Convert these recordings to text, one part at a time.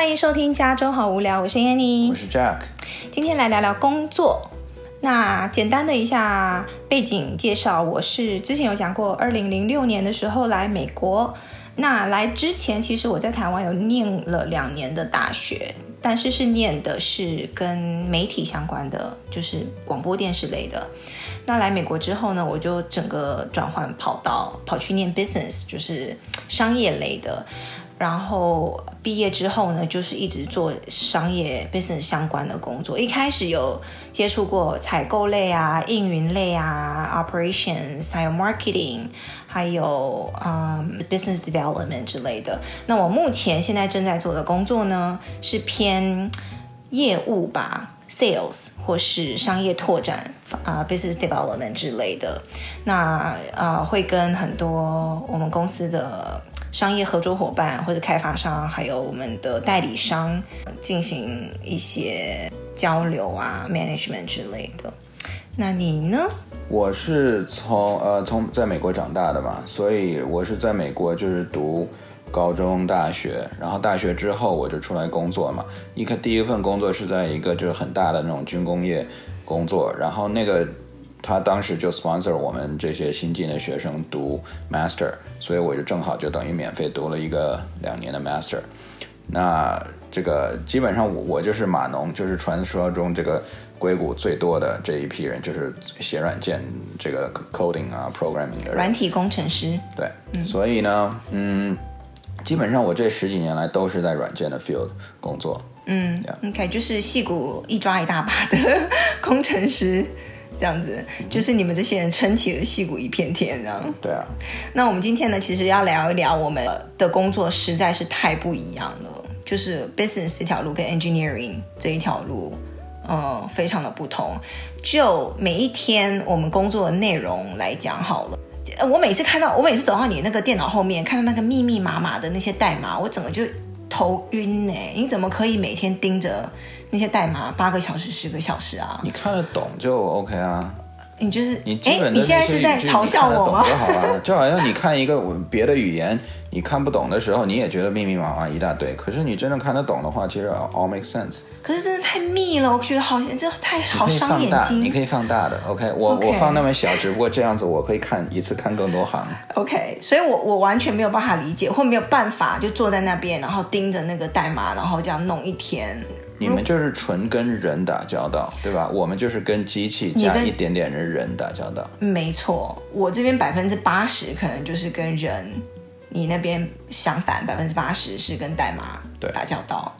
欢迎收听《加州好无聊》，我是 Annie，我是 Jack，今天来聊聊工作。那简单的一下背景介绍，我是之前有讲过，二零零六年的时候来美国。那来之前，其实我在台湾有念了两年的大学，但是是念的是跟媒体相关的，就是广播电视类的。那来美国之后呢，我就整个转换跑道，跑去念 business，就是商业类的。然后毕业之后呢，就是一直做商业 business 相关的工作。一开始有接触过采购类啊、运营类啊、operations，还有 marketing，还有嗯 business development 之类的。那我目前现在正在做的工作呢，是偏业务吧，sales 或是商业拓展啊、business development 之类的。那啊、会跟很多我们公司的。商业合作伙伴或者开发商，还有我们的代理商进行一些交流啊，management 之类的。那你呢？我是从呃从在美国长大的嘛，所以我是在美国就是读高中、大学，然后大学之后我就出来工作嘛。一个第一份工作是在一个就是很大的那种军工业工作，然后那个。他当时就 sponsor 我们这些新进的学生读 master，所以我就正好就等于免费读了一个两年的 master。那这个基本上我我就是码农，就是传说中这个硅谷最多的这一批人，就是写软件这个 coding 啊 programming 的人。软体工程师。对，嗯、所以呢，嗯，基本上我这十几年来都是在软件的 field 工作。嗯 Yeah，OK，就是戏骨一抓一大把的工程师。这样子，就是你们这些人撑起了戏骨一片天，这样。对啊。那我们今天呢，其实要聊一聊我们的工作，实在是太不一样了。就是 business 这条路跟 engineering 这一条路，嗯，非常的不同。就每一天我们工作的内容来讲好了，我每次看到，我每次走到你那个电脑后面，看到那个密密麻麻的那些代码，我整个就头晕呢。你怎么可以每天盯着？那些代码八个小时、十个小时啊，你看得懂就 OK 啊。你就是你基本的，你现在是在嘲笑我吗？就好了，就好像你看一个别的语言，你看不懂的时候，你也觉得密密麻麻一大堆。可是你真的看得懂的话，其实 all make sense。可是真的太密了，我觉得好像这太好伤眼睛。你可以放大的，OK，我 Okay. 我放那么小，只不过这样子我可以看一次看更多行。OK，所以我我完全没有办法理解，或没有办法就坐在那边，然后盯着那个代码，然后这样弄一天。你们就是纯跟人打交道，对吧？我们就是跟机器加一点点的人打交道。没错，我这边百分之八十可能就是跟人，你那边相反，百分之八十是跟代码打交道。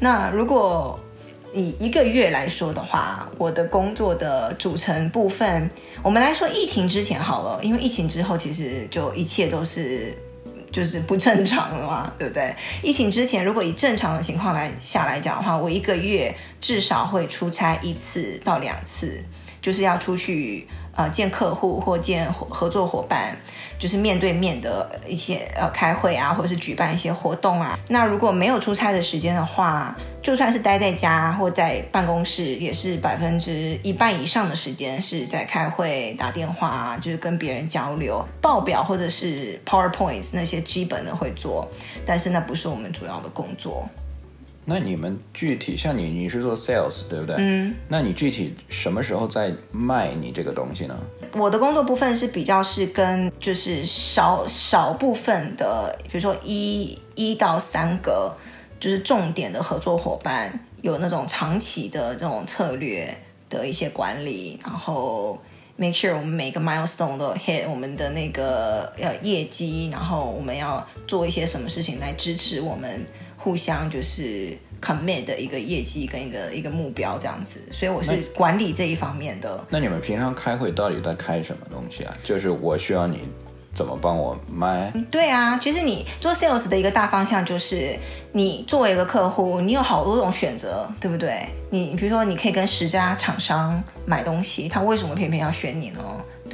那如果以一个月来说的话，我的工作的组成部分，我们来说疫情之前好了，因为疫情之后其实就一切都是。就是不正常了嘛，对不对？疫情之前，如果以正常的情况来下来讲的话，我一个月至少会出差一次到两次，就是要出去呃见客户或见合作伙伴。就是面对面的一些呃开会啊，或者是举办一些活动啊。那如果没有出差的时间的话，就算是待在家或在办公室，也是百分之一半以上的时间是在开会、打电话，就是跟别人交流、报表或者是 PowerPoints 那些基本的会做，但是那不是我们主要的工作。那你们具体像你，你是做 sales 对不对？嗯。那你具体什么时候在卖你这个东西呢？我的工作部分是比较是跟就是少少部分的，比如说一一到三个就是重点的合作伙伴，有那种长期的这种策略的一些管理，然后 make sure 我们每个 milestone 都 hit 我们的那个呃业绩，然后我们要做一些什么事情来支持我们。互相就是 commit 的一个业绩跟一个一个目标这样子，所以我是管理这一方面的。那，那你们平常开会到底在开什么东西啊？就是我需要你怎么帮我卖？对啊，其实你做 sales 的一个大方向就是，你作为一个客户，你有好多种选择，对不对？你比如说，你可以跟十家厂商买东西，他为什么偏偏要选你呢？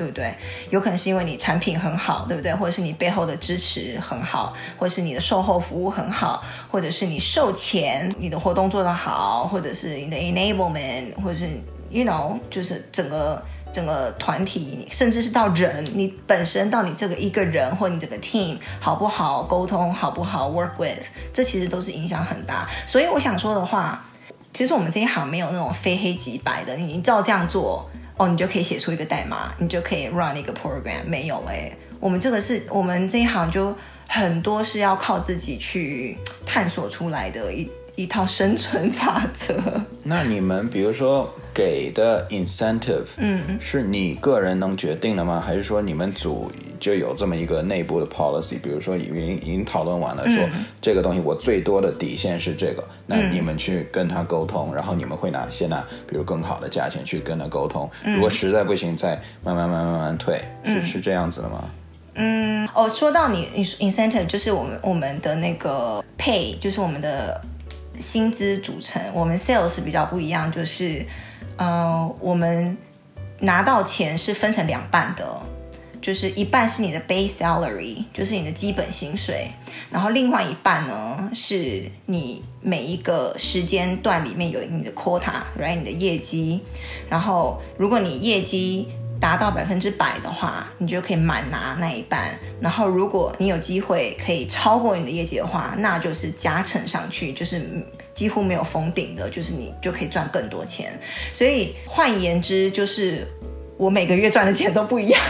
对不对？有可能是因为你产品很好，对不对？或者是你背后的支持很好，或者是你的售后服务很好，或者是你售前你的活动做得好，或者是你的 enablement，或者是 you know，就是整个整个团体，甚至是到人，你本身到你这个一个人或你整个 team 好不好沟通，好不好 work with，这其实都是影响很大。所以我想说的话，其实我们这一行没有那种非黑即白的，你照这样做，哦，你就可以写出一个代码，你就可以 run 一个 program，没有哎，我们这个是我们这一行就很多是要靠自己去探索出来的一。一套生存法则。那你们比如说给的 incentive，嗯，是你个人能决定的吗？还是说你们组就有这么一个内部的 policy？比如说已经已经讨论完了，说这个东西我最多的底线是这个，那你们去跟他沟通，然后你们会拿先拿比如更好的价钱去跟他沟通。如果实在不行，再慢慢慢慢慢慢退，是是这样子的吗？嗯，哦，说到你 incentive，就是我们我们的那个 pay，就是我们的。薪资组成，我们 sales 比较不一样，就是，呃，我们拿到钱是分成两半的，就是一半是你的 base salary，就是你的基本薪水，然后另外一半呢是你每一个时间段里面有你的 quota，right，你的业绩，然后如果你业绩达到百分之百的话，你就可以满拿那一半。然后，如果你有机会可以超过你的业绩的话，那就是加成上去，就是几乎没有封顶的，就是你就可以赚更多钱。所以换言之，就是我每个月赚的钱都不一样，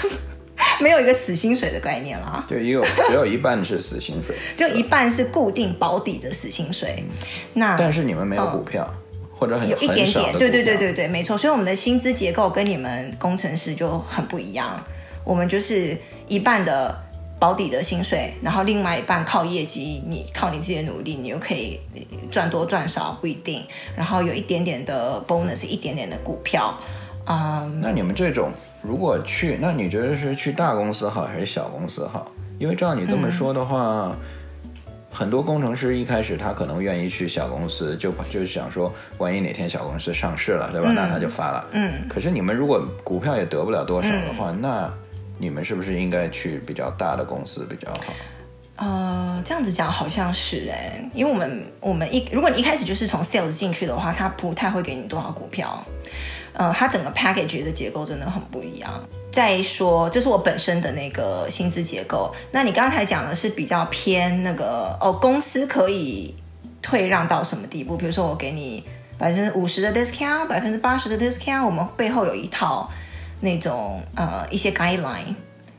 没有一个死薪水的概念啦。对，也有 只有一半是死薪水，就一半是固定保底的死薪水。那但是你们没有股票。哦或者很有一点点，对对对对对，没错。所以我们的薪资结构跟你们工程师就很不一样。我们就是一半的保底的薪水，然后另外一半靠业绩，你靠你自己的努力，你又可以赚多赚少不一定。然后有一点点的 bonus，一点点的股票。嗯，那你们这种如果去，那你觉得是去大公司好还是小公司好？因为照你这么说的话。嗯很多工程师一开始他可能愿意去小公司，就就想说，万一哪天小公司上市了，对吧？嗯、那他就发了。嗯。可是你们如果股票也得不了多少的话，嗯、那你们是不是应该去比较大的公司比较好？呃，这样子讲好像是哎，因为我们我们一如果你一开始就是从 sales 进去的话，他不太会给你多少股票。呃，它整个 package 的结构真的很不一样。再说，这是我本身的那个薪资结构。那你刚才讲的是比较偏那个哦，公司可以退让到什么地步？比如说，我给你百分之五十的 discount，百分之八十的 discount，我们背后有一套那种呃一些 guideline。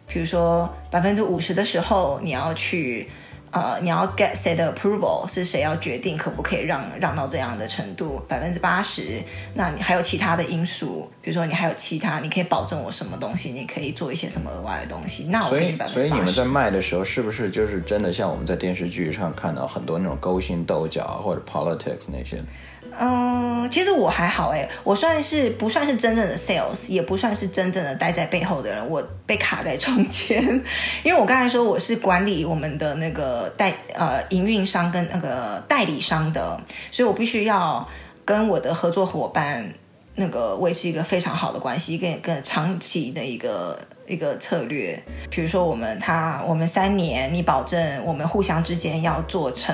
比如说，百分之五十的时候，你要去。呃，你要 get 谁的 approval 是谁要决定可不可以让让到这样的程度百分之八十？那你还有其他的因素，比如说你还有其他，你可以保证我什么东西？你可以做一些什么额外的东西？那我给你百分之八十。所以你们在卖的时候，是不是就是真的像我们在电视剧上看到很多那种勾心斗角或者 politics 那些？嗯，其实我还好哎，我算是不算是真正的 sales，也不算是真正的待在背后的人，我被卡在中间。因为我刚才说我是管理我们的那个代呃营运商跟那个代理商的，所以我必须要跟我的合作伙伴那个维持一个非常好的关系，跟跟长期的一个一个策略。比如说我们他我们三年，你保证我们互相之间要做成，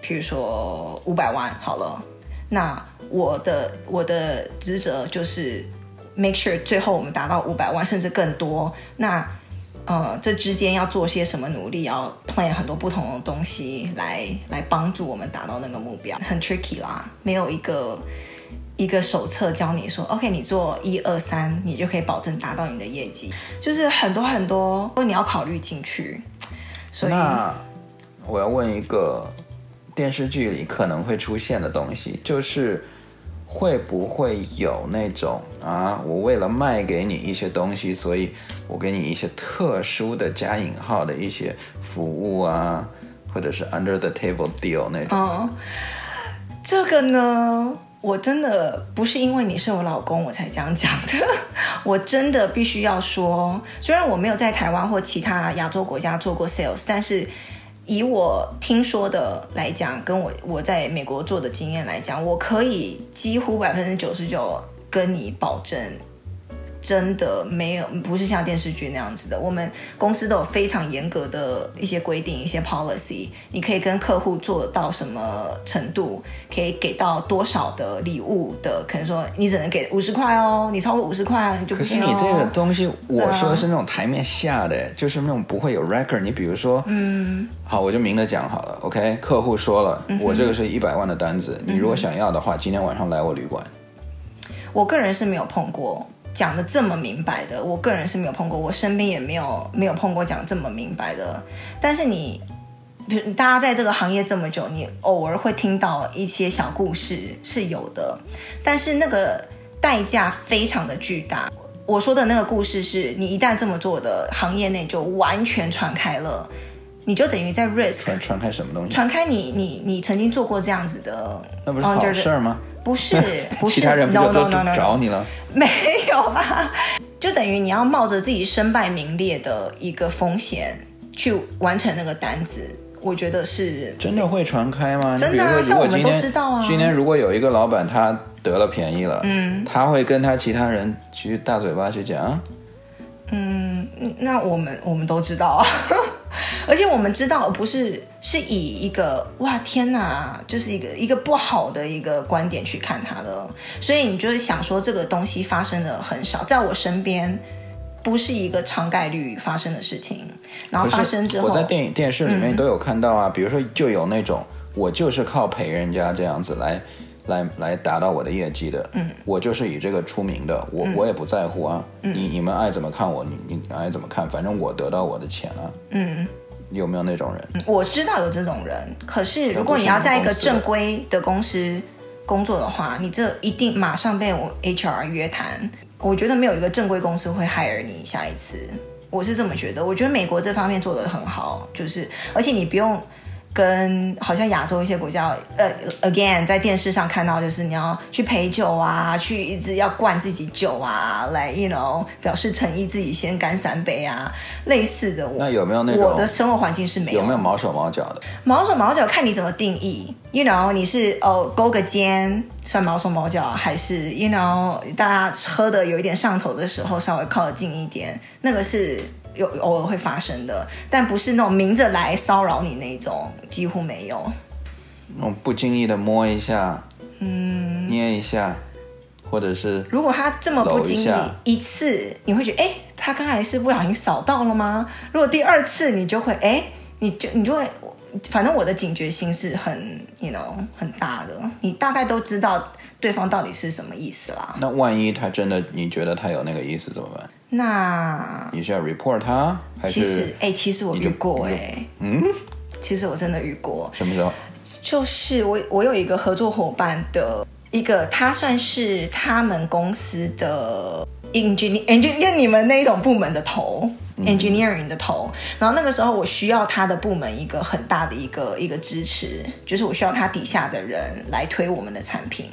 比如说五百万好了。那我的我的职责就是 make sure 最后我们达到五百万甚至更多。那呃，这之间要做些什么努力？要 plan 很多不同的东西来来帮助我们达到那个目标，很 tricky 啦。没有一个一个手册教你说，OK，你做一二三，你就可以保证达到你的业绩。就是很多很多，你要考虑进去。所以，我要问一个。电视剧里可能会出现的东西，就是会不会有那种啊，我为了卖给你一些东西，所以我给你一些特殊的加引号的一些服务啊，或者是 under the table deal 那种。哦，这个呢，我真的不是因为你是我老公我才这样讲的，我真的必须要说，虽然我没有在台湾或其他亚洲国家做过 sales，但是。以我听说的来讲，跟我我在美国做的经验来讲，我可以几乎百分之九十九跟你保证，真的没有，不是像电视剧那样子的。我们公司都有非常严格的一些规定，一些 policy。你可以跟客户做到什么程度，可以给到多少的礼物的，可能说你只能给五十块哦，你超过五十块你就不行哦。可是你这个东西，我说的是那种台面下的，就是那种不会有 record。你比如说，嗯，好，我就明着讲好了，OK。客户说了，我这个是一百万的单子，嗯，你如果想要的话，今天晚上来我旅馆。我个人是没有碰过讲得这么明白的，我个人是没有碰过，我身边也没有没有碰过讲这么明白的。但是你，大家在这个行业这么久，你偶尔会听到一些小故事是有的，但是那个代价非常的巨大。我说的那个故事是你一旦这么做的行业内就完全传开了，你就等于在 risk 传开什么东西？传开你你你曾经做过这样子的，那不是好事儿吗？不是，不是，其他人不就都找你了？No, no, no, no, no. 没有啊，就等于你要冒着自己身败名裂的一个风险去完成那个单子，我觉得是真的会传开吗？真的啊，像我们都知道啊。今天如果有一个老板他得了便宜了，嗯，他会跟他其他人去大嘴巴去讲，嗯，那我们我们都知道啊。而且我们知道，不是是以一个哇天哪，就是一个一个不好的一个观点去看他的，所以你就是想说这个东西发生的很少，在我身边不是一个常概率发生的事情。然后发生之后，我在电影电视里面都有看到啊，嗯、比如说就有那种我就是靠陪人家这样子来来来达到我的业绩的，嗯，我就是以这个出名的，我、嗯、我也不在乎啊，嗯、你你们爱怎么看我，你你爱怎么看，反正我得到我的钱啊，嗯。有没有那种人？我知道有这种人，可是如果你要在一个正规的公司工作的话，你这一定马上被我 HR 约谈。我觉得没有一个正规公司会 hire 你下一次，我是这么觉得。我觉得美国这方面做得很好，就是而且你不用。跟好像亚洲一些国家，呃，again 在电视上看到，就是你要去陪酒啊，去一直要灌自己酒啊，来，you know，表示诚意，自己先干三杯啊，类似的。那有没有那种？我的生活环境是没有。有没有毛手毛脚的？毛手毛脚看你怎么定义，you know，你是哦勾个肩算毛手毛脚，还是 you know 大家喝的有一点上头的时候稍微靠得近一点，那个是。有偶尔会发生的，但不是那种明着来骚扰你那种，几乎没有。那种不经意的摸一下，嗯，捏一下，或者是如果他这么不经意一,一次，你会觉得哎，他刚才是不小心扫到了吗？如果第二次，你就会哎，你就你就会，反正我的警觉心是很，you know，很大的，你大概都知道对方到底是什么意思啦。那万一他真的你觉得他有那个意思怎么办？那你是要 report 他？还是其实哎、欸，其实我遇过哎、欸，嗯，其实我真的遇过。什么时候？就是我我有一个合作伙伴的一个，他算是他们公司的 engineer，就你们那一种部门的头、嗯、，engineering 的头。然后那个时候我需要他的部门一个很大的一个一个支持，就是我需要他底下的人来推我们的产品。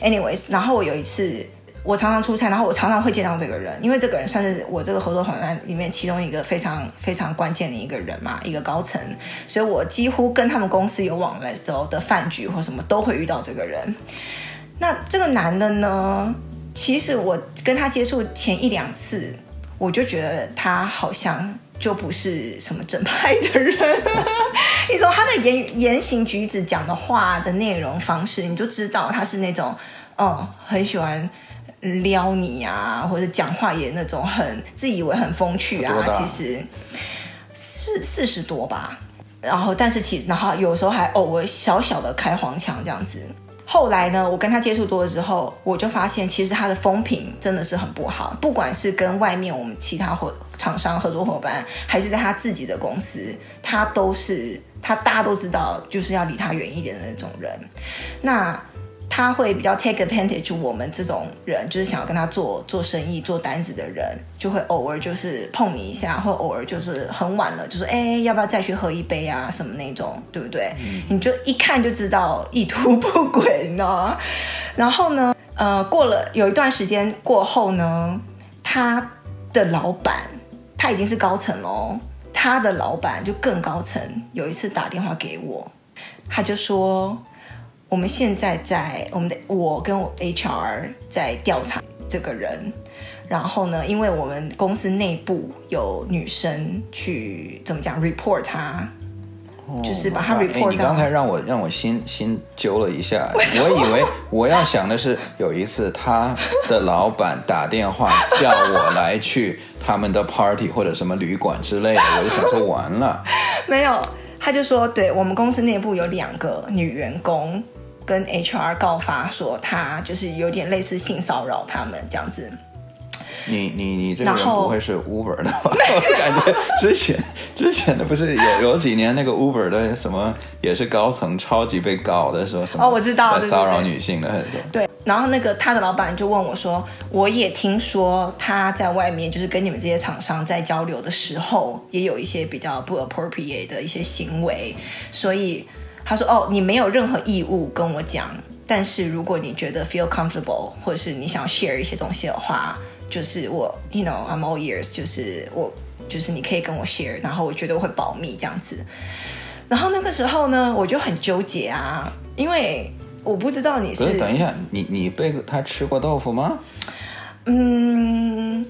Anyways，然后我有一次。我常常出差，然后我常常会见到这个人，因为这个人算是我这个合作伙伴里面其中一个非常非常关键的一个人嘛，一个高层，所以我几乎跟他们公司有往来时候的饭局或什么都会遇到这个人。那这个男的呢，其实我跟他接触前一两次，我就觉得他好像就不是什么正派的人。你说他的言言行举止、讲的话的内容方式，你就知道他是那种，嗯，很喜欢。撩你、啊，或者讲话也那种很自以为很风趣啊，其实四四十多吧。然后，但是其实，然后有时候还偶尔小小的开黄腔这样子。后来呢，我跟他接触多了之后，我就发现其实他的风评真的是很不好。不管是跟外面我们其他合厂商合作伙伴，还是在他自己的公司，他都是他大家都知道，就是要离他远一点的那种人。那。他会比较 take advantage 我们这种人，就是想要跟他做做生意、做单子的人，就会偶尔就是碰你一下，或偶尔就是很晚了，就说哎，要不要再去喝一杯啊？什么那种，对不对？嗯、你就一看就知道意图不轨呢。然后呢，呃，过了有一段时间过后呢，他的老板他已经是高层喽，他的老板就更高层，有一次打电话给我，他就说。我们现在在我们的我跟我 HR 在调查这个人，然后呢，因为我们公司内部有女生去怎么讲 report 他。就是把他 report 到。你刚才让我让我心心揪了一下，我 以为我要想的是有一次他的老板打电话叫我来去他们的 party 或者什么旅馆之类的，我就想说完了。没有，他就说，对，我们公司内部有两个女员工跟 HR 告发说他就是有点类似性骚扰他们这样子。你你你这个人不会是 Uber 的吧？我感觉之前之前的不是有有几年那个 Uber 的什么也是高层超级被告的说什么哦，我知道在骚扰女性的那种。对，然后那个他的老板就问我说，我也听说他在外面就是跟你们这些厂商在交流的时候，也有一些比较不 appropriate 的一些行为，所以他说哦，你没有任何义务跟我讲，但是如果你觉得 feel comfortable 或者是你想要 share 一些东西的话。就是我，you know，I'm all ears，就是我，就是你可以跟我 share，然后我觉得我会保密这样子。然后那个时候呢，我就很纠结啊，因为我不知道你是，是等一下，你你被他吃过豆腐吗？嗯。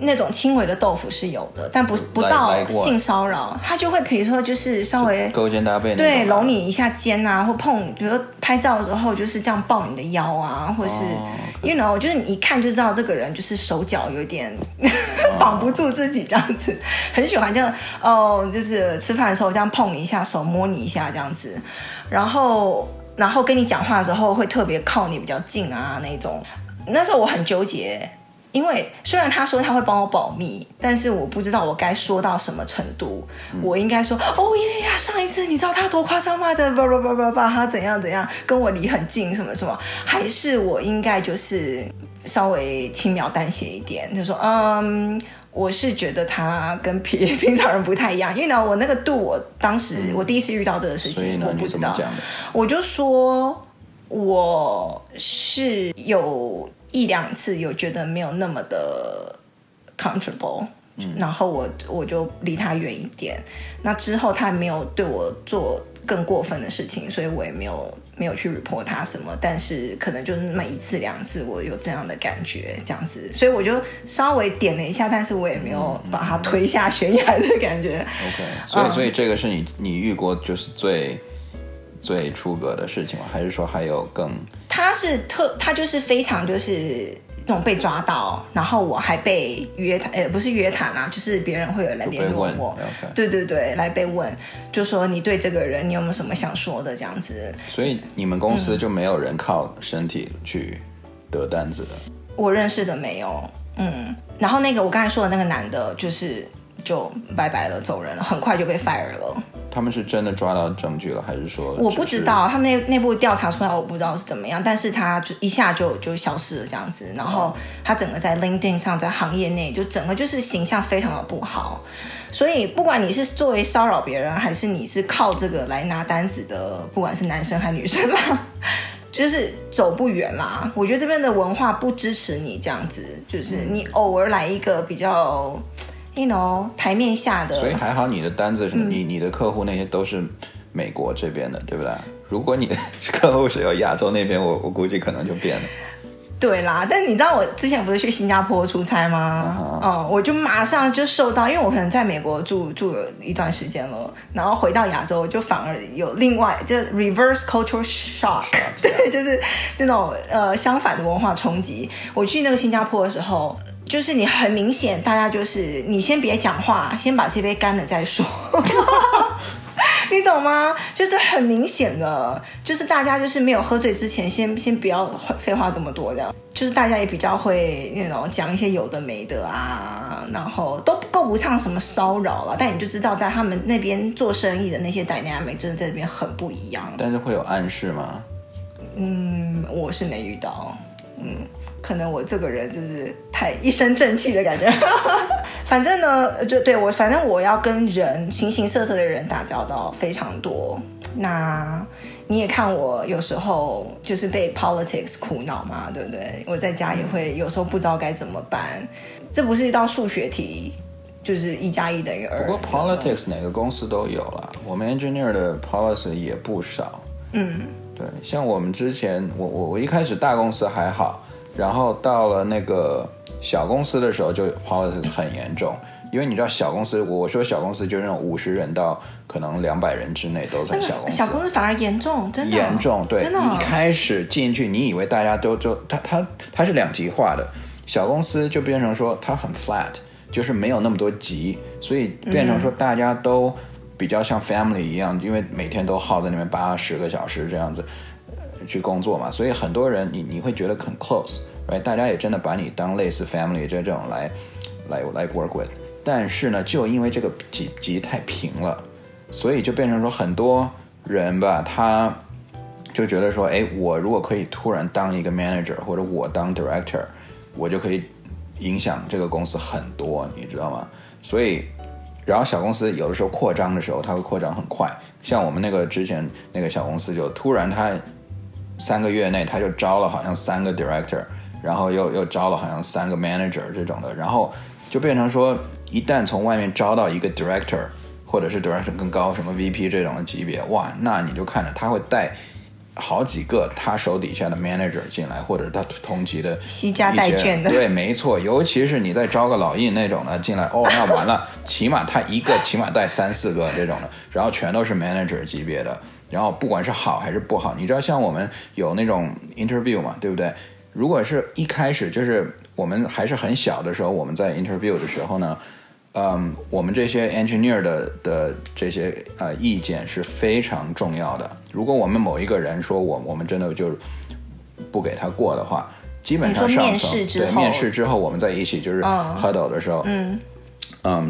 那种轻微的豆腐是有的，但不不到性骚扰，他就会比如说就是稍微勾肩搭背，对，搂你一下肩啊，或碰，比如说拍照的时候就是这样抱你的腰啊，或是、因为 you know，就是你一看就知道这个人就是手脚有点 绑不住自己这样子，很喜欢这样哦，就是吃饭的时候这样碰你一下，手摸你一下这样子，然后然后跟你讲话的时候会特别靠你比较近啊那种，那时候我很纠结。因为虽然他说他会帮我保密，但是我不知道我该说到什么程度。嗯、我应该说哦耶呀，上一次你知道他多夸张吗？的叭叭叭叭叭，他怎样怎样跟我离很近什么什么？还是我应该就是稍微轻描淡写一点，就说嗯，我是觉得他跟平 平常人不太一样。因为呢，我那个度，我当时、嗯、我第一次遇到这个事情，我不知道，我就说我是有。一两次有觉得没有那么的 comfortable，嗯，然后我我就离他远一点。那之后他没有对我做更过分的事情，所以我也没有没有去 report 他什么。但是可能就那么一次两次，我有这样的感觉，这样子，所以我就稍微点了一下，但是我也没有把他推下悬崖的感觉。OK，所以所以这个是你你遇过就是最。最出格的事情吗？还是说还有更？他是特，他就是非常就是那种被抓到，然后我还被约谈，呃，不是约谈啊，就是别人会有来联络我，对对对，来被问，就说你对这个人你有没有什么想说的这样子。所以你们公司就没有人靠身体去得单子的？嗯，我认识的没有，嗯，然后那个我刚才说的那个男的，就是就拜拜了，走人了，很快就被 fire 了。他们是真的抓到证据了，还是说？我不知道，他们内内部调查出来，我不知道是怎么样。但是他就一下就就消失了这样子，然后他整个在 LinkedIn 上，在行业内就整个就是形象非常的不好。所以不管你是作为骚扰别人，还是你是靠这个来拿单子的，不管是男生还是女生啦，就是走不远啦。我觉得这边的文化不支持你这样子，就是你偶尔来一个比较。You know, 台面下的，所以还好你的单子是，嗯、你你的客户那些都是美国这边的，对不对？如果你的 客户是有亚洲那边，我我估计可能就变了。对啦，但你知道我之前不是去新加坡出差吗？哦、uh -huh. 嗯，我就马上就受到，因为我可能在美国住住了一段时间了，然后回到亚洲就反而有另外就 reverse cultural shock，对，就是这种呃相反的文化冲击。我去那个新加坡的时候。就是你很明显，大家就是你先别讲话，先把这杯干了再说，你懂吗？就是很明显的，就是大家就是没有喝醉之前，先先不要废话这么多，这样就是大家也比较会那种讲一些有的没的啊，然后都够不上什么骚扰了，但你就知道在他们那边做生意的那些 dynamic 真的在这边很不一样。但是会有暗示吗？嗯，我是没遇到，嗯。可能我这个人就是太一身正气的感觉，反正呢，就对我，反正我要跟人形形色色的人打交道非常多。那你也看我有时候就是被 politics 苦恼嘛，对不对？我在家也会有时候不知道该怎么办。这不是一道数学题，就是一加一等于二。不过 politics 哪个公司都有了，我们 engineer 的 policy 也不少。嗯，对，像我们之前，我我我一开始大公司还好。然后到了那个小公司的时候就 policy 很严重，因为你知道小公司，我说小公司就是那种五十人到可能两百人之内都算小公司。小公司反而严重，真的严重。对，真的一开始进去，你以为大家都就它它它是两极化的，小公司就变成说它很 flat，就是没有那么多级，所以变成说大家都比较像 family 一样，因为每天都耗在那边八十个小时这样子。去工作嘛，所以很多人你你会觉得很 close，哎大家也真的把你当类似 family 这种来来来 work with。但是呢，就因为这个级级太平了，所以就变成说很多人吧，他就觉得说，哎，我如果可以突然当一个 manager，或者我当 director，我就可以影响这个公司很多，你知道吗？所以，然后小公司有的时候扩张的时候，它会扩张很快，像我们那个之前那个小公司就突然它。三个月内他就招了好像三个 director，然后又又招了好像三个 manager 这种的，然后就变成说，一旦从外面招到一个 director，或者是 director 更高，什么 VP 这种的级别，哇，那你就看着他会带好几个他手底下的 manager 进来，或者他同级的携家带眷的，对，没错，尤其是你再招个老印那种的进来，哦，那完了，起码他一个起码带三四个这种的，然后全都是 manager 级别的。然后不管是好还是不好，你知道像我们有那种 interview 嘛，对不对？如果是一开始就是我们还是很小的时候，我们在 interview 的时候呢，嗯，我们这些 engineer 的的这些呃意见是非常重要的。如果我们某一个人说我我们真的就不给他过的话，基本上上层对面试之后我们在一起就是 huddle 的时候，嗯。嗯，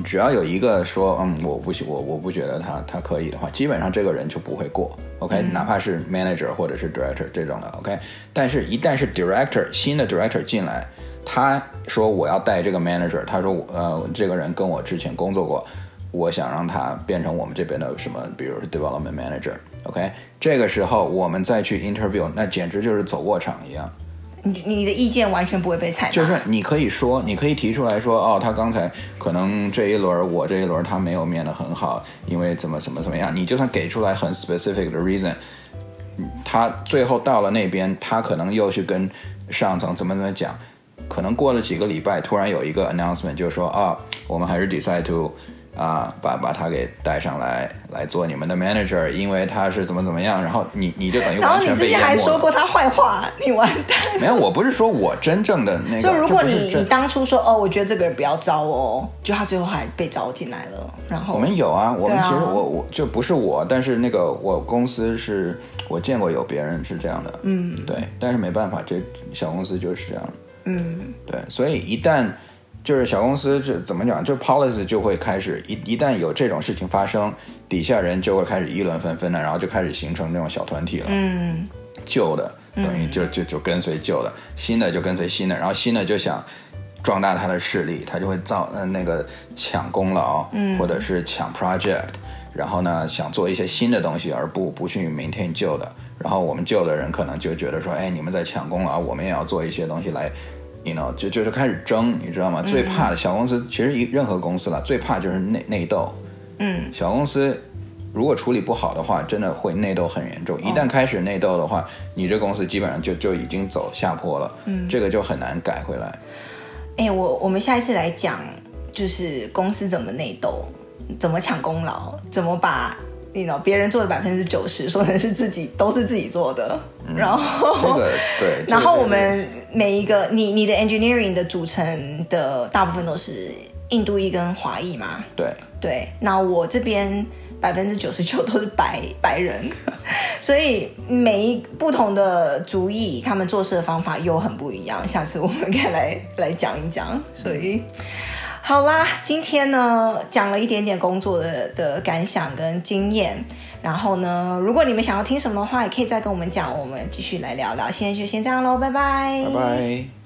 只要有一个说，嗯，我不行，我我不觉得他他可以的话，基本上这个人就不会过，OK，嗯，哪怕是 manager 或者是 director 这种的，OK，但是一旦是 director 新的 director 进来，他说我要带这个 manager，他说呃这个人跟我之前工作过，我想让他变成我们这边的什么，比如 development manager，OK，这个时候我们再去 interview，那简直就是走过场一样。你你的意见完全不会被采纳，就是你可以说，你可以提出来说，哦，他刚才可能这一轮我这一轮他没有面得很好，因为怎么怎么怎么样，你就算给出来很 specific 的 reason，他最后到了那边，他可能又去跟上层怎么怎么讲，可能过了几个礼拜，突然有一个 announcement 就是说，啊，我们还是 decide to。啊，把把他给带上来来做你们的 manager，因为他是怎么怎么样，然后你你就等于完全被。然后你之前还说过他坏话，你完蛋。没有，我不是说我真正的那个。就如果你你当初说哦，我觉得这个人不要招哦，就他最后还被招进来了。然后我们有啊，我们其实我我就不是我，但是那个我公司是我见过有别人是这样的，嗯，对，但是没办法，这小公司就是这样，嗯，对，所以一旦。就是小公司这怎么讲？就 policy 就会开始一一旦有这种事情发生，底下人就会开始议论纷纷的，然后就开始形成这种小团体了。嗯，旧的等于就就就跟随旧的，新的就跟随新的，然后新的就想壮大他的势力，他就会造呃那个抢功劳，嗯，或者是抢 project，然后呢想做一些新的东西，而不不去 maintain 旧的。然后我们旧的人可能就觉得说，哎，你们在抢功劳，我们也要做一些东西来。You know 就就是开始争，你知道吗？最怕的小公司，其实一任何公司了，最怕就是内内斗。嗯，小公司如果处理不好的话，真的会内斗很严重。一旦开始内斗的话，你这公司基本上就就已经走下坡了。嗯，这个就很难改回来。哎、欸，我我们下一次来讲，就是公司怎么内斗，怎么抢功劳，怎么把。你知道别人做的百分之九十，说的是自己都是自己做的，嗯、然后、这个、对，然后我们每一个你你的 engineering 的组成的大部分都是印度裔跟华裔嘛？对对，那我这边百分之九十九都是白白人，所以每一不同的族裔，他们做事的方法又很不一样。下次我们可以来来讲一讲，所以。好啦，今天呢讲了一点点工作的的感想跟经验，然后呢，如果你们想要听什么的话，也可以再跟我们讲，我们继续来聊聊。现在就先这样喽，拜拜，拜拜。